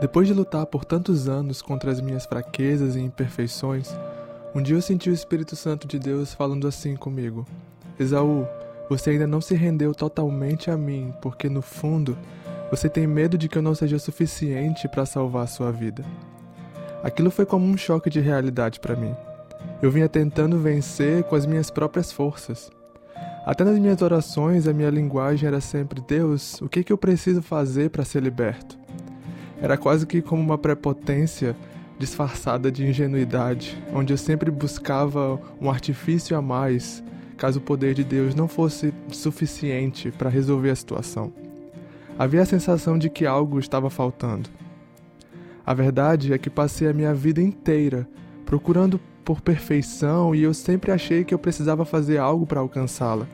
Depois de lutar por tantos anos contra as minhas fraquezas e imperfeições, um dia eu senti o Espírito Santo de Deus falando assim comigo: Esaú, você ainda não se rendeu totalmente a mim, porque no fundo você tem medo de que eu não seja suficiente para salvar a sua vida. Aquilo foi como um choque de realidade para mim. Eu vinha tentando vencer com as minhas próprias forças. Até nas minhas orações, a minha linguagem era sempre: Deus, o que, que eu preciso fazer para ser liberto? Era quase que como uma prepotência disfarçada de ingenuidade, onde eu sempre buscava um artifício a mais, caso o poder de Deus não fosse suficiente para resolver a situação. Havia a sensação de que algo estava faltando. A verdade é que passei a minha vida inteira procurando por perfeição e eu sempre achei que eu precisava fazer algo para alcançá-la.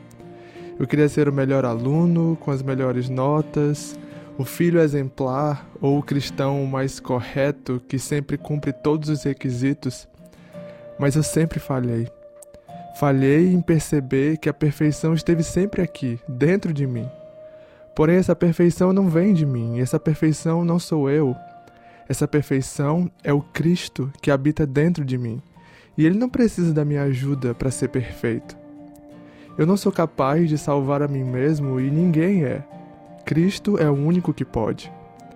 Eu queria ser o melhor aluno, com as melhores notas, o filho exemplar ou o cristão mais correto que sempre cumpre todos os requisitos, mas eu sempre falhei. Falhei em perceber que a perfeição esteve sempre aqui, dentro de mim. Porém, essa perfeição não vem de mim, essa perfeição não sou eu. Essa perfeição é o Cristo que habita dentro de mim, e ele não precisa da minha ajuda para ser perfeito. Eu não sou capaz de salvar a mim mesmo e ninguém é. Cristo é o único que pode.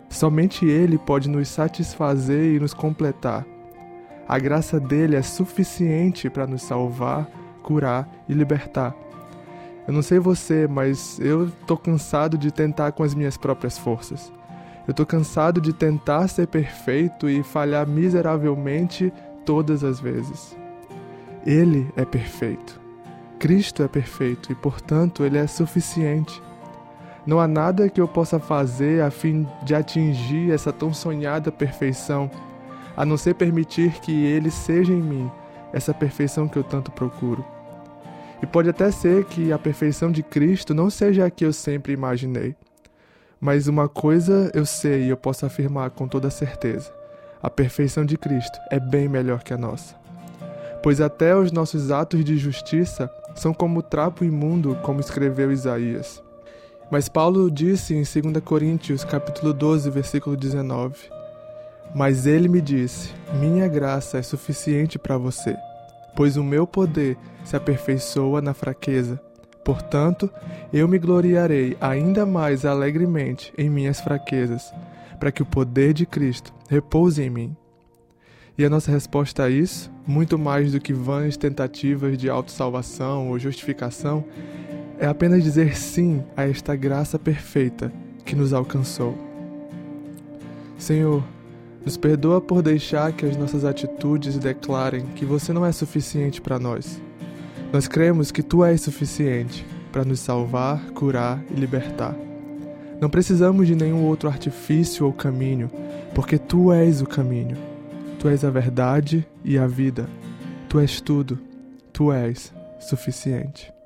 Somente Ele pode nos satisfazer e nos completar. A graça dele é suficiente para nos salvar, curar e libertar. Eu não sei você, mas eu tô cansado de tentar com as minhas próprias forças. Eu tô cansado de tentar ser perfeito e falhar miseravelmente todas as vezes. Ele é perfeito. Cristo é perfeito e, portanto, ele é suficiente. Não há nada que eu possa fazer a fim de atingir essa tão sonhada perfeição, a não ser permitir que Ele seja em mim essa perfeição que eu tanto procuro. E pode até ser que a perfeição de Cristo não seja a que eu sempre imaginei. Mas uma coisa eu sei e eu posso afirmar com toda certeza: a perfeição de Cristo é bem melhor que a nossa. Pois até os nossos atos de justiça são como trapo imundo, como escreveu Isaías. Mas Paulo disse em 2 Coríntios, capítulo 12, versículo 19: Mas ele me disse: Minha graça é suficiente para você, pois o meu poder se aperfeiçoa na fraqueza. Portanto, eu me gloriarei ainda mais alegremente em minhas fraquezas, para que o poder de Cristo repouse em mim. E a nossa resposta a isso, muito mais do que vãs tentativas de autossalvação ou justificação, é apenas dizer sim a esta graça perfeita que nos alcançou. Senhor, nos perdoa por deixar que as nossas atitudes declarem que você não é suficiente para nós. Nós cremos que tu és suficiente para nos salvar, curar e libertar. Não precisamos de nenhum outro artifício ou caminho, porque tu és o caminho. Tu és a verdade e a vida. Tu és tudo. Tu és suficiente.